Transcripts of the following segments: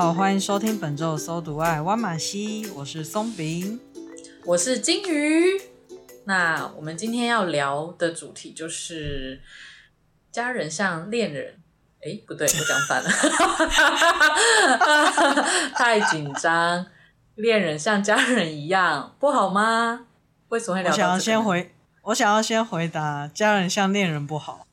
好，欢迎收听本周的搜读爱挖马西，我是松饼，我是金鱼。那我们今天要聊的主题就是家人像恋人，哎，不对，我讲反了，太紧张。恋人像家人一样不好吗？为什么会聊这个？我想要先回，我想要先回答，家人像恋人不好。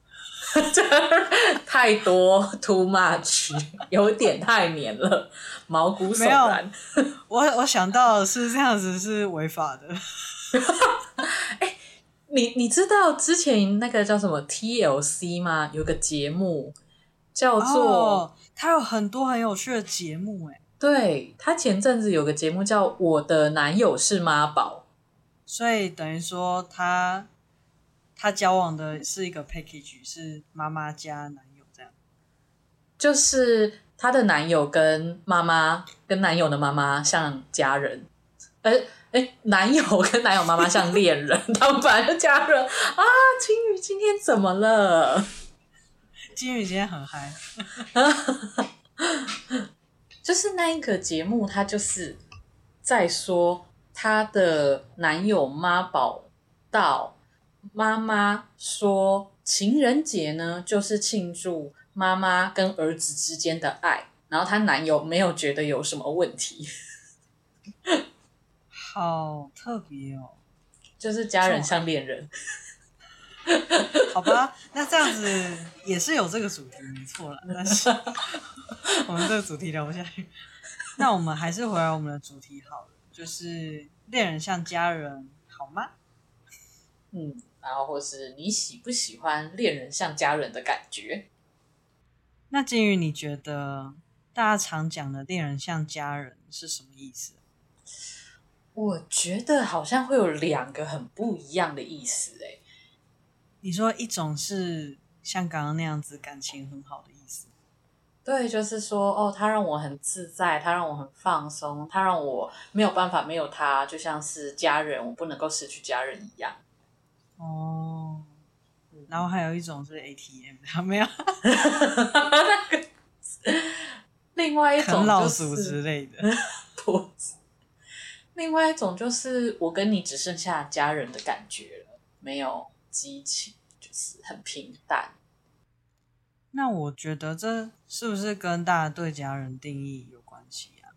太多，too much，有点太黏了，毛骨悚然。我我想到是这样子是违法的。哎、欸，你你知道之前那个叫什么 TLC 吗？有个节目叫做，哦、它有很多很有趣的节目，哎，对，他前阵子有个节目叫《我的男友是妈宝》，所以等于说他。他交往的是一个 package，是妈妈加男友这样，就是他的男友跟妈妈跟男友的妈妈像家人，哎、欸、哎、欸，男友跟男友妈妈像恋人，他们本来就家人啊。金鱼今天怎么了？金宇今天很嗨，就是那一个节目，他就是在说他的男友妈宝到。妈妈说：“情人节呢，就是庆祝妈妈跟儿子之间的爱。”然后她男友没有觉得有什么问题，好特别哦，就是家人像恋人，好吧？那这样子也是有这个主题，没错了。但是我们这个主题聊不下去，那我们还是回来我们的主题好了，就是恋人像家人，好吗？嗯。然后，或是你喜不喜欢恋人像家人的感觉？那金鱼，你觉得大家常讲的恋人像家人是什么意思？我觉得好像会有两个很不一样的意思。哎，你说一种是像刚刚那样子感情很好的意思，对，就是说哦，他让我很自在，他让我很放松，他让我没有办法没有他，就像是家人，我不能够失去家人一样。哦，然后还有一种是 ATM，有没有？另外一种就是老鼠之类的，不。另外一种就是我跟你只剩下家人的感觉了，没有激情，就是很平淡。那我觉得这是不是跟大家对家人定义有关系啊？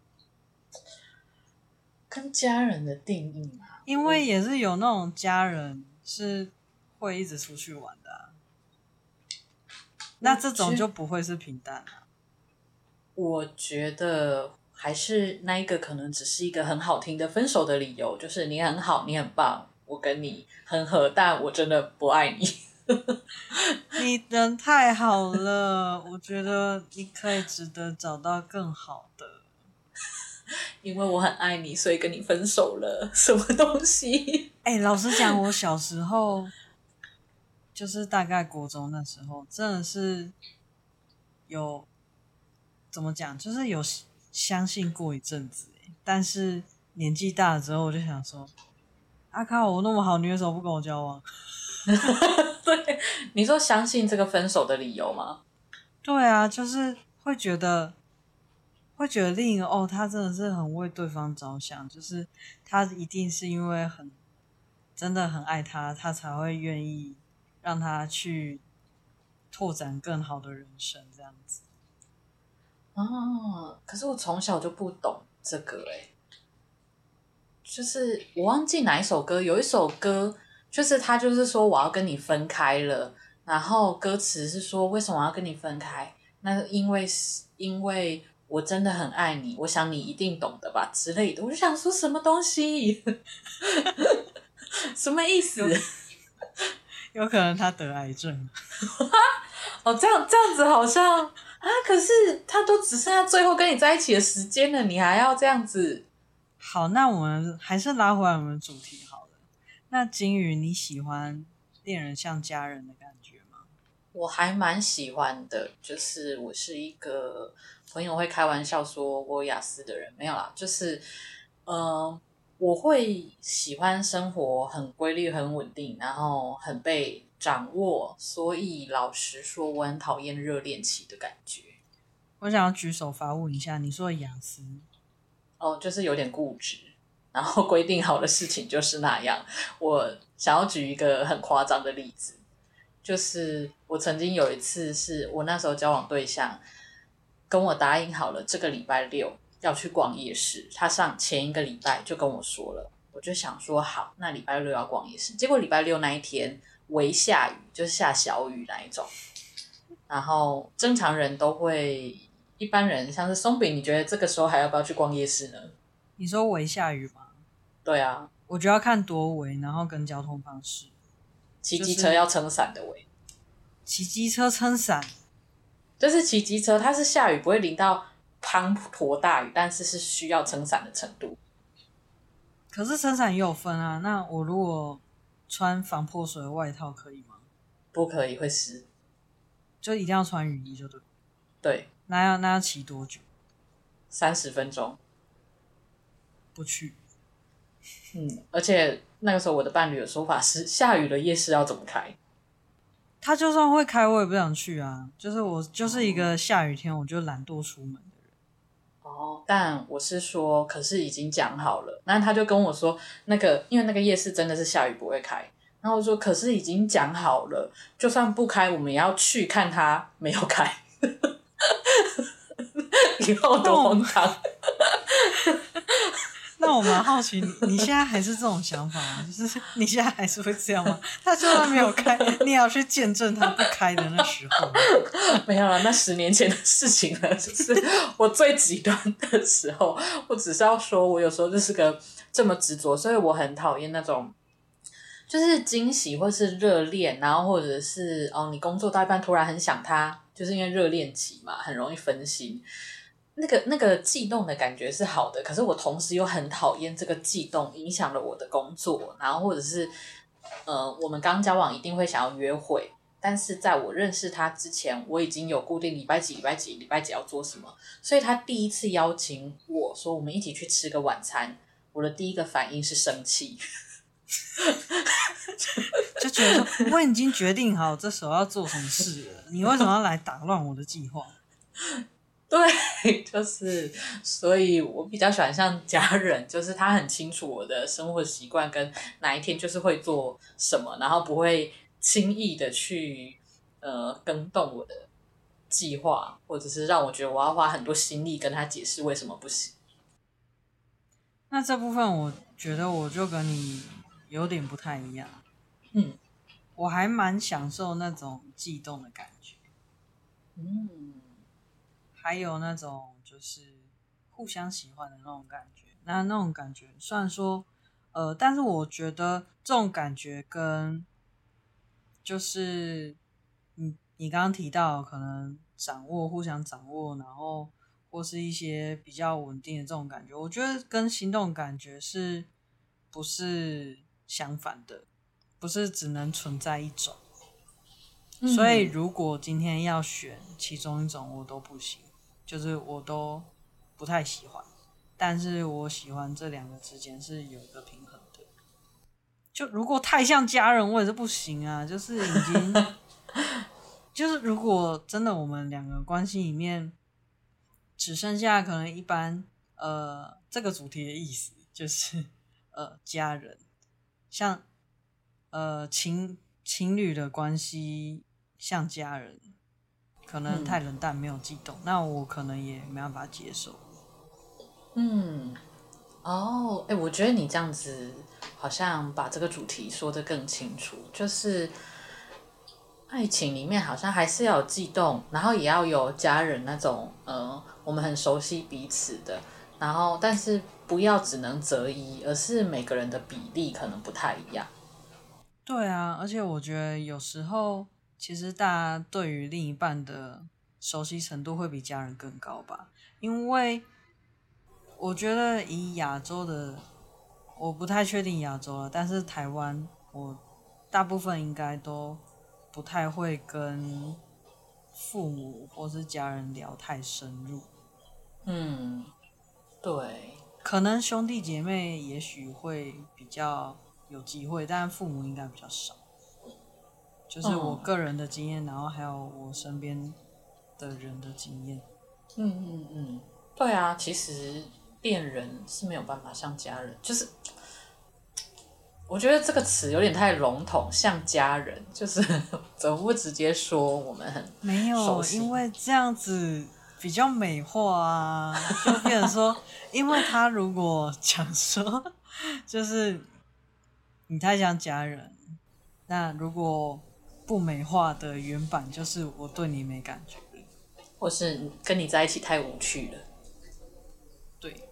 跟家人的定义嘛，因为也是有那种家人。是会一直出去玩的，啊，那这种就不会是平淡啊。我觉得还是那一个可能只是一个很好听的分手的理由，就是你很好，你很棒，我跟你很合，但我真的不爱你。你人太好了，我觉得你可以值得找到更好的。因为我很爱你，所以跟你分手了。什么东西？哎、欸，老实讲，我小时候就是大概国中那时候，真的是有怎么讲，就是有相信过一阵子。但是年纪大了之后，我就想说，阿、啊、靠，我那么好，你为什么不跟我交往？对，你说相信这个分手的理由吗？对啊，就是会觉得。会觉得另一个哦，他真的是很为对方着想，就是他一定是因为很真的很爱他，他才会愿意让他去拓展更好的人生这样子。哦，可是我从小就不懂这个哎，就是我忘记哪一首歌，有一首歌就是他就是说我要跟你分开了，然后歌词是说为什么要跟你分开？那因为是因为。我真的很爱你，我想你一定懂得吧之类的。我就想说什么东西，什么意思？有可能他得癌症。哦，这样这样子好像啊，可是他都只剩下最后跟你在一起的时间了，你还要这样子？好，那我们还是拉回来我们主题好了。那金鱼，你喜欢恋人像家人的感觉吗？我还蛮喜欢的，就是我是一个朋友会开玩笑说我雅思的人，没有啦，就是嗯。呃我会喜欢生活很规律、很稳定，然后很被掌握。所以老实说，我很讨厌热恋期的感觉。我想要举手发问一下，你说的亚斯，哦，就是有点固执，然后规定好的事情就是那样。我想要举一个很夸张的例子，就是我曾经有一次，是我那时候交往对象跟我答应好了，这个礼拜六。要去逛夜市，他上前一个礼拜就跟我说了，我就想说好，那礼拜六要逛夜市。结果礼拜六那一天微下雨，就是下小雨那一种。然后正常人都会，一般人像是松饼，你觉得这个时候还要不要去逛夜市呢？你说微下雨吗？对啊，我觉得要看多微，然后跟交通方式。骑机车要撑伞的微，骑机车撑伞，就是骑机车，它是下雨不会淋到。滂沱大雨，但是是需要撑伞的程度。可是撑伞也有分啊。那我如果穿防泼水的外套可以吗？不可以，会湿。就一定要穿雨衣就对。对。那要那要骑多久？三十分钟。不去。嗯，而且那个时候我的伴侣的说法是：下雨了夜市要怎么开？他就算会开，我也不想去啊。就是我就是一个下雨天，我就懒惰出门的人。哦，但我是说，可是已经讲好了。那他就跟我说，那个因为那个夜市真的是下雨不会开。然后我说，可是已经讲好了，就算不开，我们也要去看他没有开。以后多荒唐。那我蛮好奇，你现在还是这种想法吗？就是你现在还是会这样吗？他就算没有开，你也要去见证他不开的那时候。没有了，那十年前的事情了，就是我最极端的时候。我只是要说，我有时候就是个这么执着，所以我很讨厌那种，就是惊喜或是热恋，然后或者是哦，你工作到一半突然很想他，就是因为热恋期嘛，很容易分心。那个那个悸动的感觉是好的，可是我同时又很讨厌这个悸动影响了我的工作，然后或者是呃，我们刚交往一定会想要约会，但是在我认识他之前，我已经有固定礼拜几礼拜几礼拜几要做什么，所以他第一次邀请我说我们一起去吃个晚餐，我的第一个反应是生气，就觉得说我已经决定好这时候要做什么事了，你为什么要来打乱我的计划？对，就是，所以我比较喜欢像家人，就是他很清楚我的生活习惯跟哪一天就是会做什么，然后不会轻易的去呃更动我的计划，或者是让我觉得我要花很多心力跟他解释为什么不行。那这部分我觉得我就跟你有点不太一样，嗯，我还蛮享受那种悸动的感觉，嗯。还有那种就是互相喜欢的那种感觉，那那种感觉虽然说，呃，但是我觉得这种感觉跟就是你你刚刚提到可能掌握互相掌握，然后或是一些比较稳定的这种感觉，我觉得跟心动感觉是不是相反的？不是只能存在一种。嗯。所以如果今天要选其中一种，我都不行。就是我都不太喜欢，但是我喜欢这两个之间是有一个平衡的。就如果太像家人，我也是不行啊。就是已经，就是如果真的我们两个关系里面只剩下可能一般，呃，这个主题的意思就是呃家人，像呃情情侣的关系像家人。可能太冷淡，没有悸动，嗯，那我可能也没办法接受。嗯，哦，哎，我觉得你这样子好像把这个主题说得更清楚，就是爱情里面好像还是要有悸动，然后也要有家人那种，呃，我们很熟悉彼此的，然后但是不要只能择一，而是每个人的比例可能不太一样。对啊，而且我觉得有时候其实大家对于另一半的熟悉程度会比家人更高吧，因为我觉得以亚洲的，我不太确定亚洲了，但是台湾我大部分应该都不太会跟父母或是家人聊太深入。嗯，对，可能兄弟姐妹也许会比较有机会，但父母应该比较少。就是我个人的经验，嗯、然后还有我身边的人的经验。嗯嗯嗯，对啊，其实恋人是没有办法像家人，就是我觉得这个词有点太笼统，像家人，就是 怎么不直接说我们很没有，因为这样子。比较美化啊，就变成说，因为他如果讲说，就是你太像家人，那如果不美化的原版就是我对你没感觉，或是跟你在一起太无趣了，对，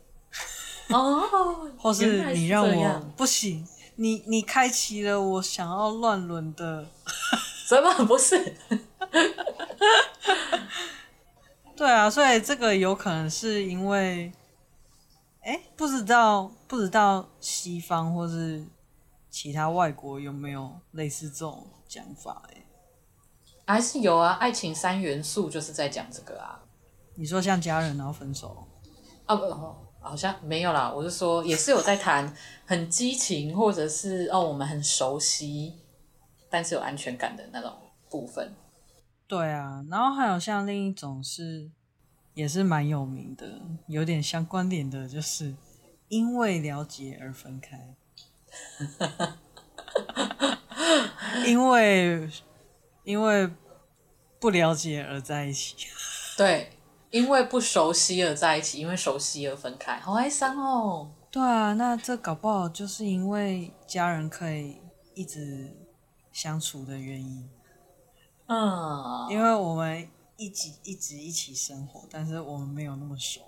哦，或是你让我不行，你你开启了我想要乱伦的，什么？不是？对啊，所以这个有可能是因为，哎，不知道不知道西方或是其他外国有没有类似这种讲法？哎，还是有啊，爱情三元素就是在讲这个啊。你说像家人然后分手？啊不，好像没有啦。我是说，也是有在谈 很激情，或者是哦，我们很熟悉，但是有安全感的那种部分。对啊，然后还有像另一种是，也是蛮有名的，有点相关联的，就是因为了解而分开，因为因为不了解而在一起，对，因为不熟悉而在一起，因为熟悉而分开，好哀伤哦。对啊，那这搞不好就是因为家人可以一直相处的原因。嗯，因为我们一直一直一起生活，但是我们没有那么熟，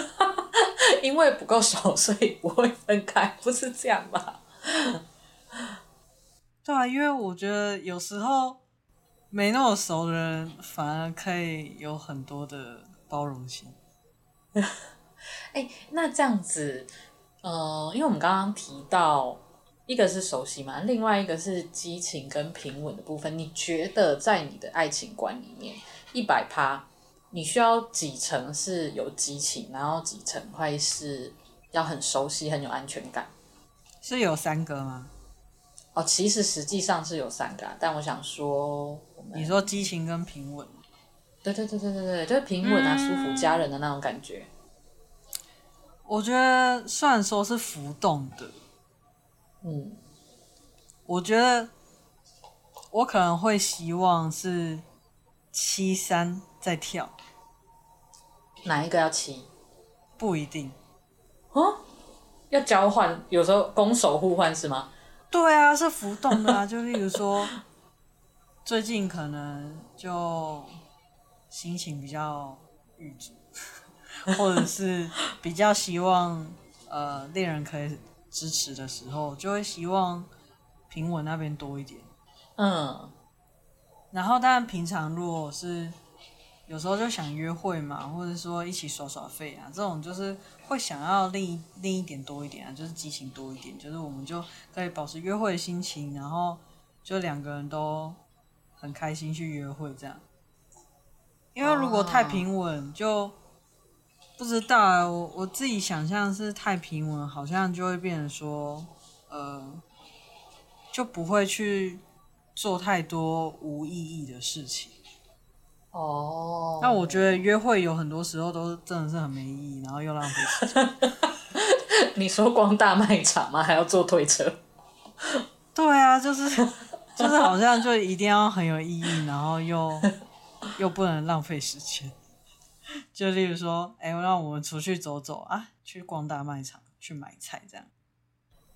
因为不够熟，所以不会分开，不是这样吧？对啊，因为我觉得有时候没那么熟的人，反而可以有很多的包容性。哎、欸，那这样子，呃，因为我们刚刚提到。一个是熟悉嘛，另外一个是激情跟平稳的部分。你觉得在你的爱情观里面，一百趴，你需要几成是有激情，然后几成会是要很熟悉、很有安全感？是有三个吗？哦，其实实际上是有三个，但我想说，你说激情跟平稳，对对对对对对，就是平稳啊，嗯、舒服家人的那种感觉。我觉得虽然说是浮动的。嗯，我觉得我可能会希望是七三再跳，哪一个要七？不一定哦，要交换，有时候攻守互换是吗？对啊，是浮动的啊。就例如说，最近可能就心情比较郁卒，或者是比较希望呃恋人可以。支持的时候，就会希望平稳那边多一点。嗯，然后当然平常如果是有时候就想约会嘛，或者说一起耍耍费啊，这种就是会想要另一另一点多一点啊，就是激情多一点，就是我们就可以保持约会的心情，然后就两个人都很开心去约会这样。因为如果太平稳就。不知道啊，我我自己想象是太平稳，好像就会变成说，呃，就不会去做太多无意义的事情。哦，那我觉得约会有很多时候都真的是很没意义，然后又浪费时间。你说逛大卖场吗？还要坐推车？对啊，就是 就是好像就一定要很有意义，然后又又不能浪费时间。就例如说，哎、欸，让我们出去走走啊，去逛大卖场，去买菜这样。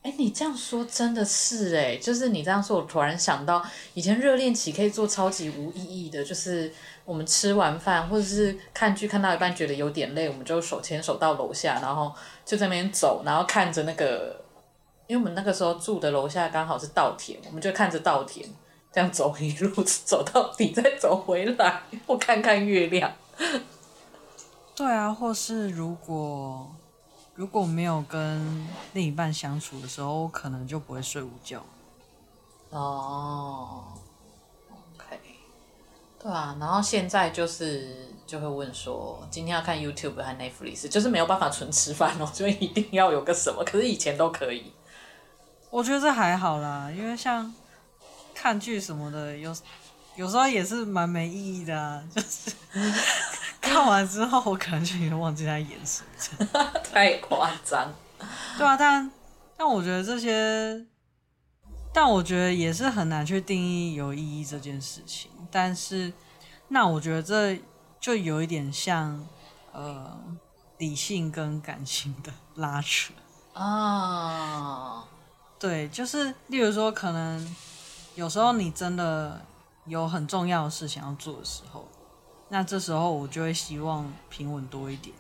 哎、你这样说真的是哎，就是你这样说，我突然想到，以前热恋期可以做超级无意义的，就是我们吃完饭或者是看剧看到一半觉得有点累，我们就手牵手到楼下，然后就在那边走，然后看着那个因为我们那个时候住的楼下刚好是稻田，我们就看着稻田这样走一路走到底，再走回来，我看看月亮。对啊，或是如果如果没有跟另一半相处的时候，我可能就不会睡午觉。哦，OK，对啊，然后现在就是就会问说，今天要看 YouTube 还 Netflix，就是没有办法纯吃饭哦，所以一定要有个什么。可是以前都可以。我觉得这还好啦，因为像看剧什么的，有有时候也是蛮没意义的啊。就是看完之后，我可能就已经忘记他演什么，太夸张。对啊，但但我觉得这些，但我觉得也是很难去定义有意义这件事情。但是，那我觉得这就有一点像呃理性跟感性的拉扯啊。Oh. 对，就是例如说，可能有时候你真的有很重要的事情要做的时候，那这时候我就会希望平稳多一点。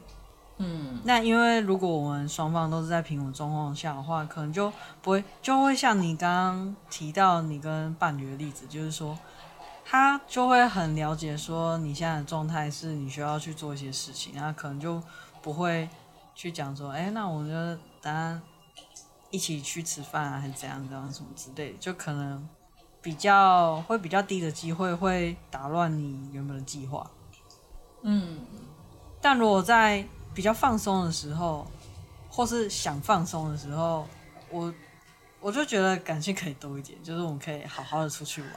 嗯，那因为如果我们双方都是在平稳状况下的话，可能就不会就会像你刚刚提到你跟伴侣的例子，就是说他就会很了解说你现在的状态是你需要去做一些事情，然后可能就不会去讲说，哎，那我就等下。一起去吃饭啊，还是怎样怎样什么之类的，就可能比较会比较低的机会会打乱你原本的计划。嗯，但如果在比较放松的时候，或是想放松的时候，我我就觉得感性可以多一点，就是我们可以好好的出去玩。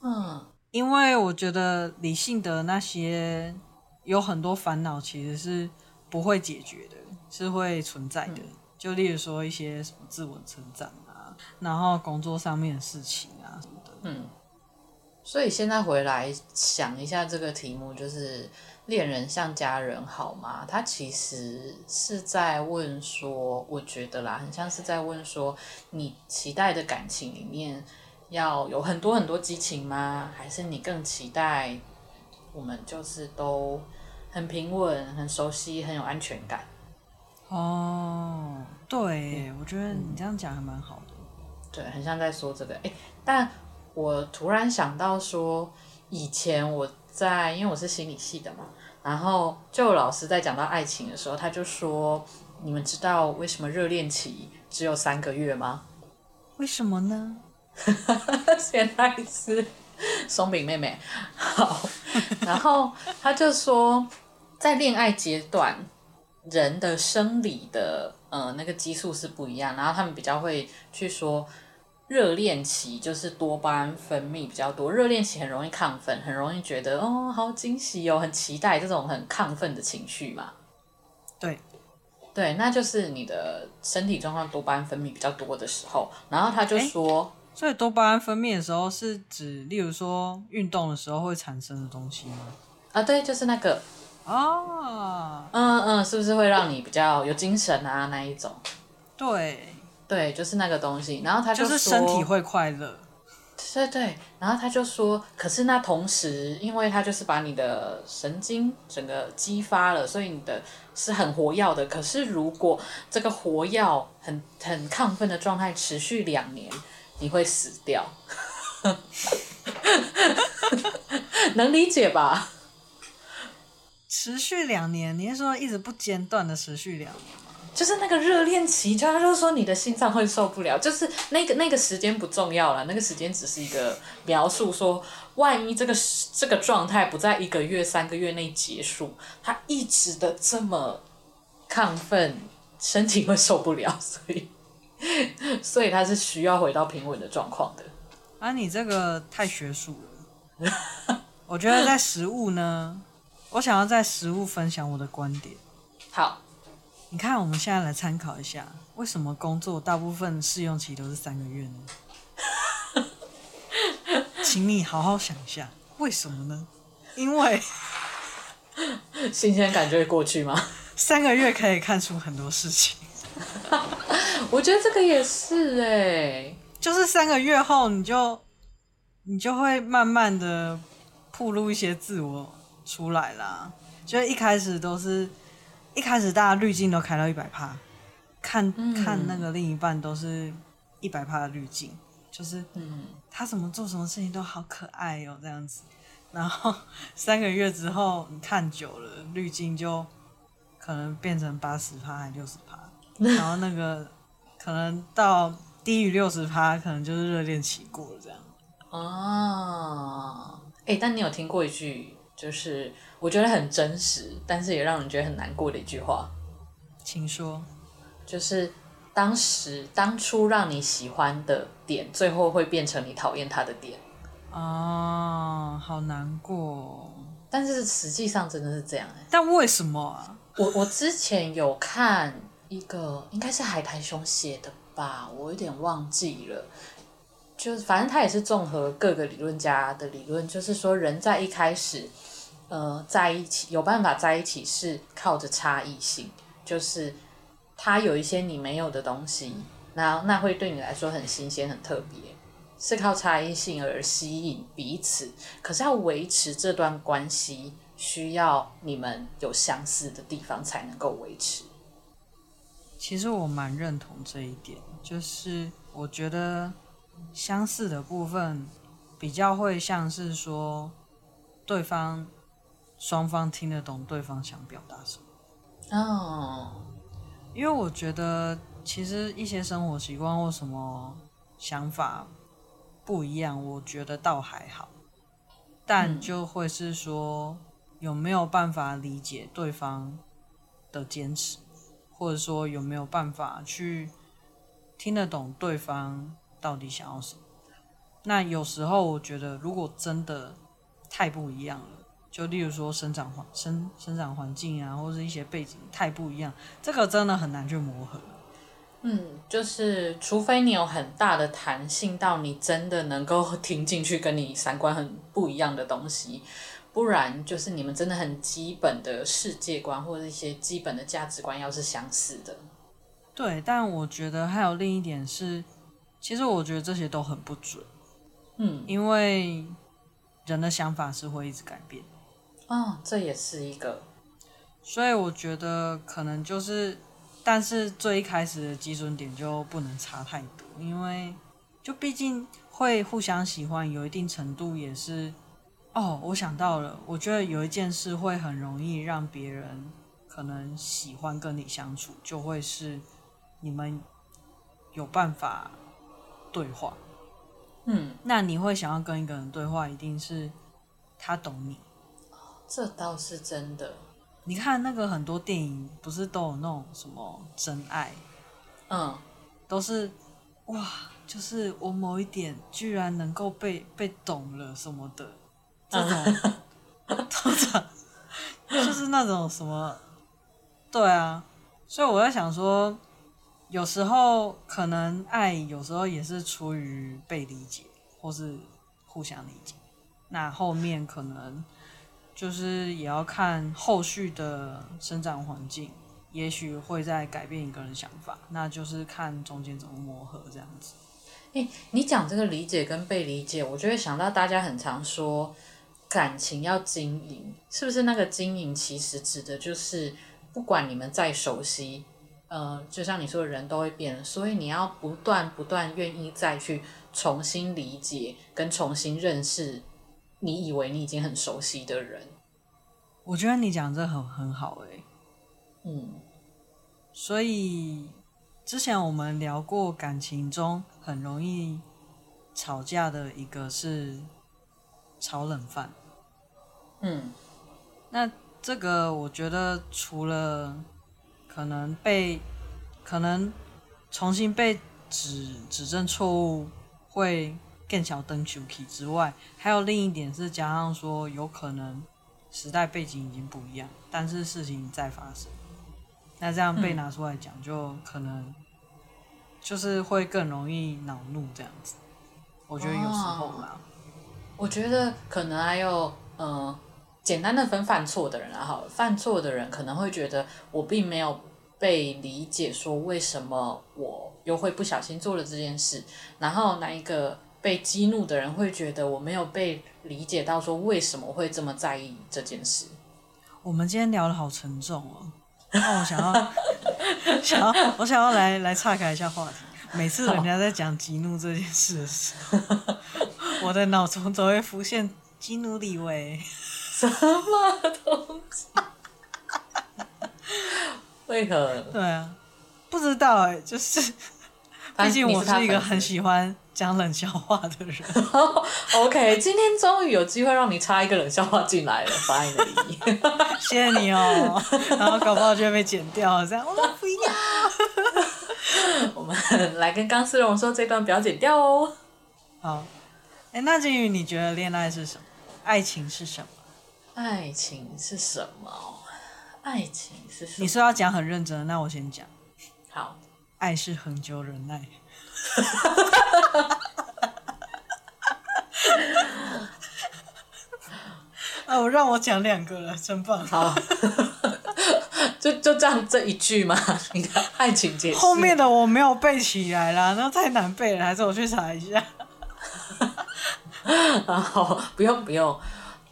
嗯，因为我觉得理性的那些有很多烦恼其实是不会解决的，是会存在的。嗯就例如说一些什么自我成长啊，然后工作上面的事情。嗯，所以现在回来想一下这个题目，就是恋人像家人好吗？他其实是在问说，我觉得啦，很像是在问说，你期待的感情里面要有很多很多激情吗？还是你更期待我们就是都很平稳、很熟悉、很有安全感？哦，对，嗯、我觉得你这样讲还蛮好的。对，很像在说这个。哎，但我突然想到说，以前我在，因为我是心理系的嘛，然后就有老师在讲到爱情的时候，他就说：“你们知道为什么热恋期只有三个月吗？”为什么呢？先来是松饼妹妹。好，然后他就说，在恋爱阶段。人的生理的呃那个激素是不一样，然后他们比较会去说，热恋期就是多巴胺分泌比较多，热恋期很容易亢奋，很容易觉得哦好惊喜哦，很期待这种很亢奋的情绪嘛。对，对，那就是你的身体状况多巴胺分泌比较多的时候，然后他就说，所以多巴胺分泌的时候是指，例如说运动的时候会产生的东西吗？啊，对，就是那个。哦，嗯嗯，是不是会让你比较有精神啊？那一种，对对，就是那个东西。然后他就说，就是身体会快乐，对对。然后他就说，可是那同时，因为他就是把你的神经整个激发了，所以你的是很活跃的。可是如果这个活跃很很亢奋的状态持续两年，你会死掉。能理解吧？持续两年，你是说一直不间断的持续两年吗？就是那个热恋期，就他就是说你的心脏会受不了，就是那个那个时间不重要了，那个时间只是一个描述说，说万一这个这个状态不在一个月、三个月内结束，他一直的这么亢奋，身体会受不了，所以所以他是需要回到平稳的状况的。啊，你这个太学术了，我觉得在食物呢。我想要在食物分享我的观点。好，你看，我们现在来参考一下，为什么工作大部分试用期都是三个月呢？请你好好想一下，为什么呢？因为 新鲜感就会过去吗？三个月可以看出很多事情。我觉得这个也是哎，就是三个月后，你就你就会慢慢的暴露一些自我。出来啦，就一开始都是，一开始大家滤镜都开到一百帕，看、嗯、看那个另一半都是一百帕的滤镜，就是嗯，他怎么做什么事情都好可爱哦，这样子。然后 三个月之后，你看久了，滤镜就可能变成八十帕还六十帕，然后那个可能到低于六十帕，可能就是热恋期过了这样。哦，哎，但你有听过一句，就是我觉得很真实，但是也让人觉得很难过的一句话，请说，就是当时当初让你喜欢的点，最后会变成你讨厌他的点。啊、哦，好难过。但是实际上真的是这样哎。但为什么啊？我我之前有看一个，应该是海苔熊写的吧，我有点忘记了。就是反正他也是综合各个理论家的理论，就是说人在一开始，呃，在一起有办法在一起是靠着差异性，就是他有一些你没有的东西，那那会对你来说很新鲜、很特别。是靠差异性而吸引彼此，可是要维持这段关系，需要你们有相似的地方才能够维持。其实我蛮认同这一点，就是我觉得相似的部分比较会像是说，对方双方听得懂对方想表达什么。哦，因为我觉得其实一些生活习惯或什么想法。不一样，我觉得倒还好，但就会是说有没有办法理解对方的坚持，或者说有没有办法去听得懂对方到底想要什么。那有时候我觉得，如果真的太不一样了，就例如说生长环生生长环境啊，或者一些背景太不一样，这个真的很难去磨合。嗯，就是除非你有很大的弹性，到你真的能够听进去跟你三观很不一样的东西，不然就是你们真的很基本的世界观或者一些基本的价值观要是相似的。对，但我觉得还有另一点是，其实我觉得这些都很不准。嗯，因为人的想法是会一直改变。哦，这也是一个。所以我觉得可能就是。但是最一开始的基准点就不能差太多，因为就毕竟会互相喜欢，有一定程度也是。哦，我想到了，我觉得有一件事会很容易让别人可能喜欢跟你相处，就会是你们有办法对话。嗯，那你会想要跟一个人对话，一定是他懂你。这倒是真的。你看那个很多电影不是都有那种什么真爱，嗯，都是哇，就是我某一点居然能够被被懂了什么的，这种，通常就是那种什么，对啊，所以我在想说，有时候可能爱，有时候也是出于被理解或是互相理解，那后面可能。就是也要看后续的生长环境，也许会再改变一个人想法，那就是看中间怎么磨合这样子。欸，你讲这个理解跟被理解，我就会想到大家很常说感情要经营，是不是那个经营其实指的就是不管你们再熟悉，呃，就像你说的人都会变，所以你要不断不断愿意再去重新理解跟重新认识。你以为你已经很熟悉的人，我觉得你讲这很很好诶、欸。嗯，所以之前我们聊过感情中很容易吵架的一个是炒冷饭，嗯，那这个我觉得除了可能被可能重新被指指正错误会。更小灯球体之外，还有另一点是加上说，有可能时代背景已经不一样，但是事情在发生，那这样被拿出来讲，就可能就是会更容易恼怒这样子。我觉得有时候啦，哦、我觉得可能还有呃，简单的分犯错的人啊，好，犯错的人可能会觉得我并没有被理解，说为什么我又会不小心做了这件事，然后那一个。被激怒的人会觉得我没有被理解到，说为什么会这么在意这件事。我们今天聊的好沉重哦，然后我想要想要我想要来来岔开一下话题。每次人家在讲激怒这件事的时候，我的脑中都会浮现激怒李维。什么东西？为何？对啊，不知道哎、欸，就是，毕竟我是一个很喜欢讲冷笑话的人。OK，今天终于有机会让你插一个冷笑话进来了，Finally，谢谢你哦。然后搞不好就会被剪掉，这样我不要。我们来跟钢丝绒说，这段不要剪掉哦。好，哎，那金鱼，你觉得恋爱是什么？爱情是什么？爱情是什么？爱情是什么？你说要讲很认真，那我先讲。好，爱是恒久忍耐。哦，让我讲两个了，真棒。好。就就这样这一句嘛？你看爱情解释。后面的我没有背起来啦，那太难背了，还是我去查一下。好，不用不用。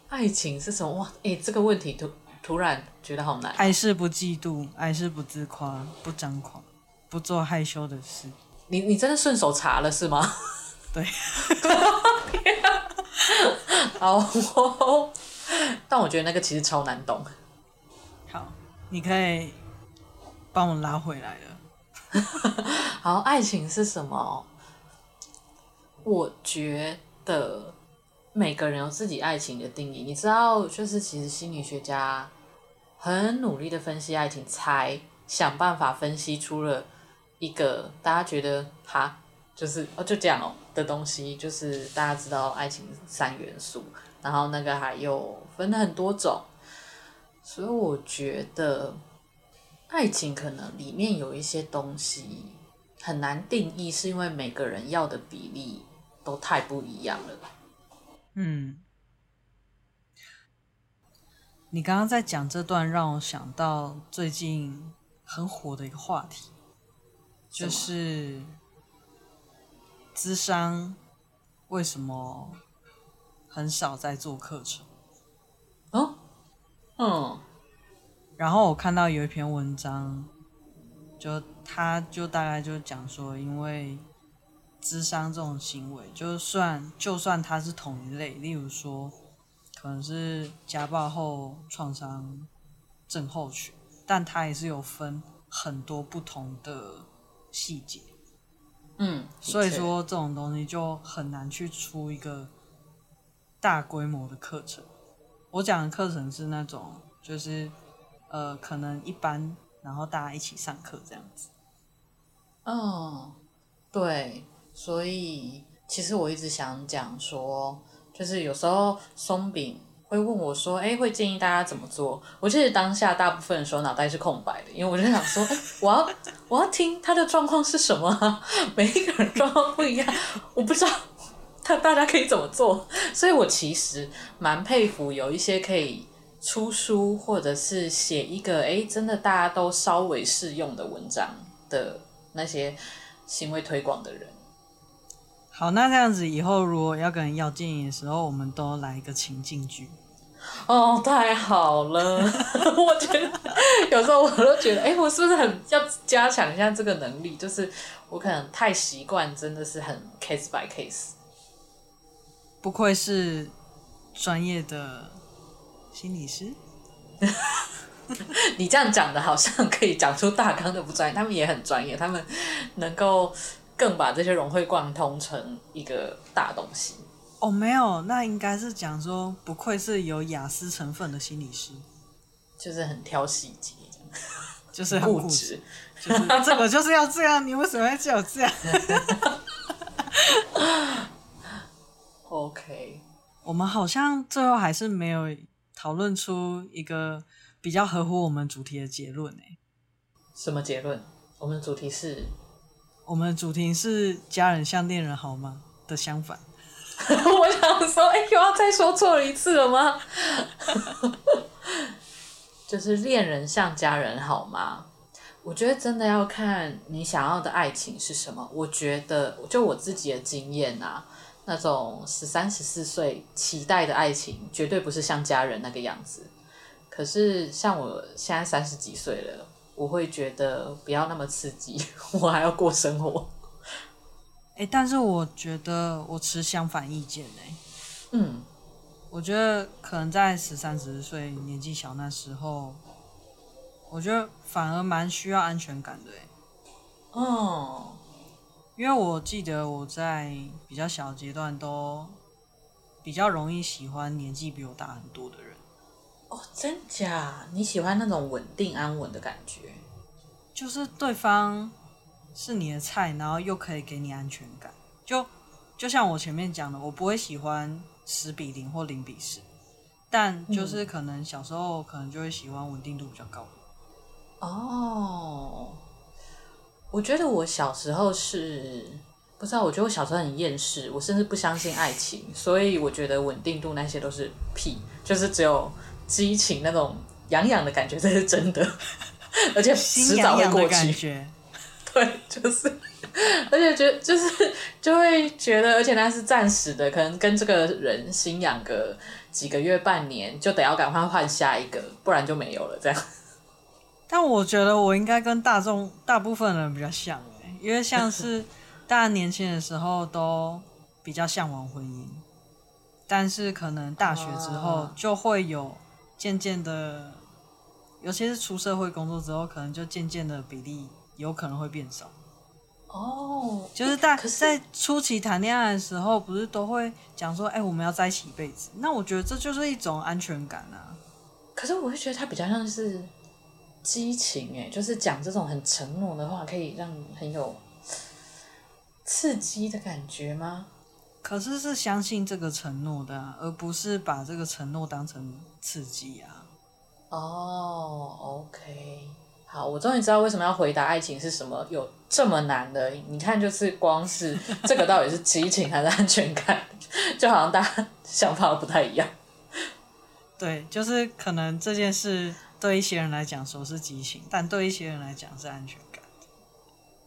爱情是什么？哇，哎、欸，这个问题突突然觉得好难。爱是不嫉妒，爱是不自夸，不张狂，不做害羞的事。你你真的顺手查了是吗？对。好，但我觉得那个其实超难懂。好。你可以帮我拉回来了。好，爱情是什么？我觉得每个人有自己爱情的定义。你知道，就是其实心理学家很努力的分析爱情，才想办法分析出了一个大家觉得哈，就是哦就这样哦的东西。就是大家知道爱情三元素，然后那个还有分了很多种。所以我觉得，爱情可能里面有一些东西很难定义，是因为每个人要的比例都太不一样了。嗯，你刚刚在讲这段，让我想到最近很火的一个话题，就是智商为什么很少在做课程？哦。嗯，然后我看到有一篇文章，就他就大概就讲说，因为智商这种行为，就算就算它是同一类，例如说可能是家暴后创伤症候群，但它也是有分很多不同的细节。嗯，所以说这种东西就很难去出一个大规模的课程。我讲的课程是那种，就是，呃，可能一般，然后大家一起上课这样子。哦，对，所以其实我一直想讲说，就是有时候松饼会问我说，哎，会建议大家怎么做？我其实当下大部分的时候脑袋是空白的，因为我就想说，我要我要听他的状况是什么啊？每一个人状况不一样，我不知道。他大家可以怎么做，所以我其实蛮佩服有一些可以出书或者是写一个诶真的大家都稍微适用的文章的那些行为推广的人。好，那这样子以后如果要跟人要建议的时候，我们都来一个情境剧。哦，太好了！我觉得有时候我都觉得，哎，我是不是很要加强一下这个能力？就是我可能太习惯，真的是很 case by case。不愧是专业的心理师，你这样讲的好像可以讲出大纲的不专业，他们也很专业，他们能够更把这些融会贯通成一个大东西。哦，没有，那应该是讲说不愧是有雅思成分的心理师，就是很挑细节，就是很固执，就是这个就是要这样，你为什么要叫我这样？OK，我们好像最后还是没有讨论出一个比较合乎我们主题的结论诶。什么结论？我们的主题是，我们的主题是家人像恋人好吗？的相反。我想说，哎，又要再说错了一次了吗？就是恋人像家人好吗？我觉得真的要看你想要的爱情是什么。我觉得，就我自己的经验啊。那种十三、十四岁期待的爱情，绝对不是像家人那个样子。可是像我现在三十几岁了，我会觉得不要那么刺激，我还要过生活。哎，但是我觉得我持相反意见哎。嗯，我觉得可能在十三、十四岁年纪小那时候，我觉得反而蛮需要安全感的哎。哦，因为我记得我在比较小阶段都比较容易喜欢年纪比我大很多的人。哦，真假？你喜欢那种稳定安稳的感觉？就是对方是你的菜，然后又可以给你安全感。就就像我前面讲的，我不会喜欢十比零或零比十，但就是可能小时候可能就会喜欢稳定度比较高的。哦。我觉得我小时候是不知道，我觉得我小时候很厌世，我甚至不相信爱情，所以我觉得稳定度那些都是屁，就是只有激情那种痒痒的感觉才是真的，而且迟早会过去。对，就是，而且觉得就是就会觉得，而且那是暂时的，可能跟这个人新养个几个月半年，就得要赶快换下一个，不然就没有了这样。但我觉得我应该跟大众大部分人比较像哎，因为像是 大家年轻的时候都比较向往婚姻，但是可能大学之后就会有渐渐的，尤其是出社会工作之后，可能就渐渐的比例有可能会变少。哦，就是大在初期谈恋爱的时候，不是都会讲说，哎，我们要在一起一辈子。那我觉得这就是一种安全感啊。可是我会觉得它比较像是。激情哎，就是讲这种很承诺的话，可以让你很有刺激的感觉吗？可是是相信这个承诺的啊，而不是把这个承诺当成刺激啊。哦，OK，好，我终于知道为什么要回答爱情是什么，有这么难的。你看，就是光是这个到底是激情还是安全感，就好像大家想法不太一样。对，就是可能这件事。对一些人来讲说是激情，但对一些人来讲是安全感。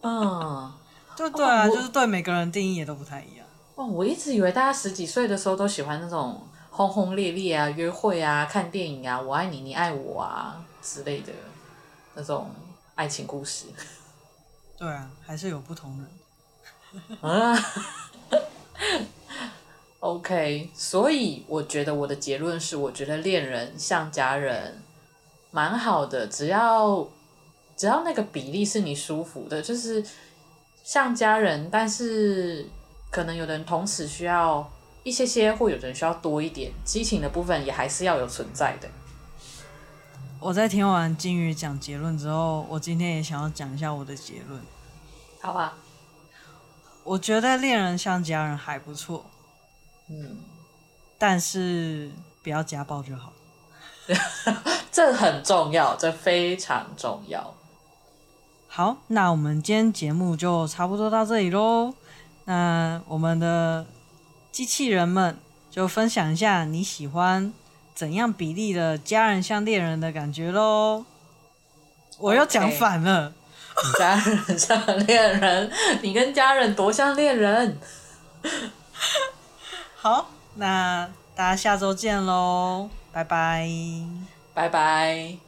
嗯，对对啊，就是对每个人定义也都不太一样。哦，我一直以为大家十几岁的时候都喜欢那种轰轰烈烈啊、约会啊、看电影啊、我爱你，你爱我啊之类的那种爱情故事。对啊，还是有不同人。啊，OK，所以我觉得我的结论是，我觉得恋人像家人。蛮好的，只要只要那个比例是你舒服的，就是像家人，但是可能有的人同时需要一些些，或有的人需要多一点激情的部分，也还是要有存在的。我在听完金鱼讲结论之后，我今天也想要讲一下我的结论。好吧，我觉得恋人像家人还不错，嗯，但是不要家暴就好。这很重要，这非常重要。好，那我们今天节目就差不多到这里喽。那我们的机器人们就分享一下你喜欢怎样比例的家人像恋人的感觉喽。我又讲反了，okay. 家人像恋人，你跟家人多像恋人。好，那大家下周见喽，拜拜。拜拜。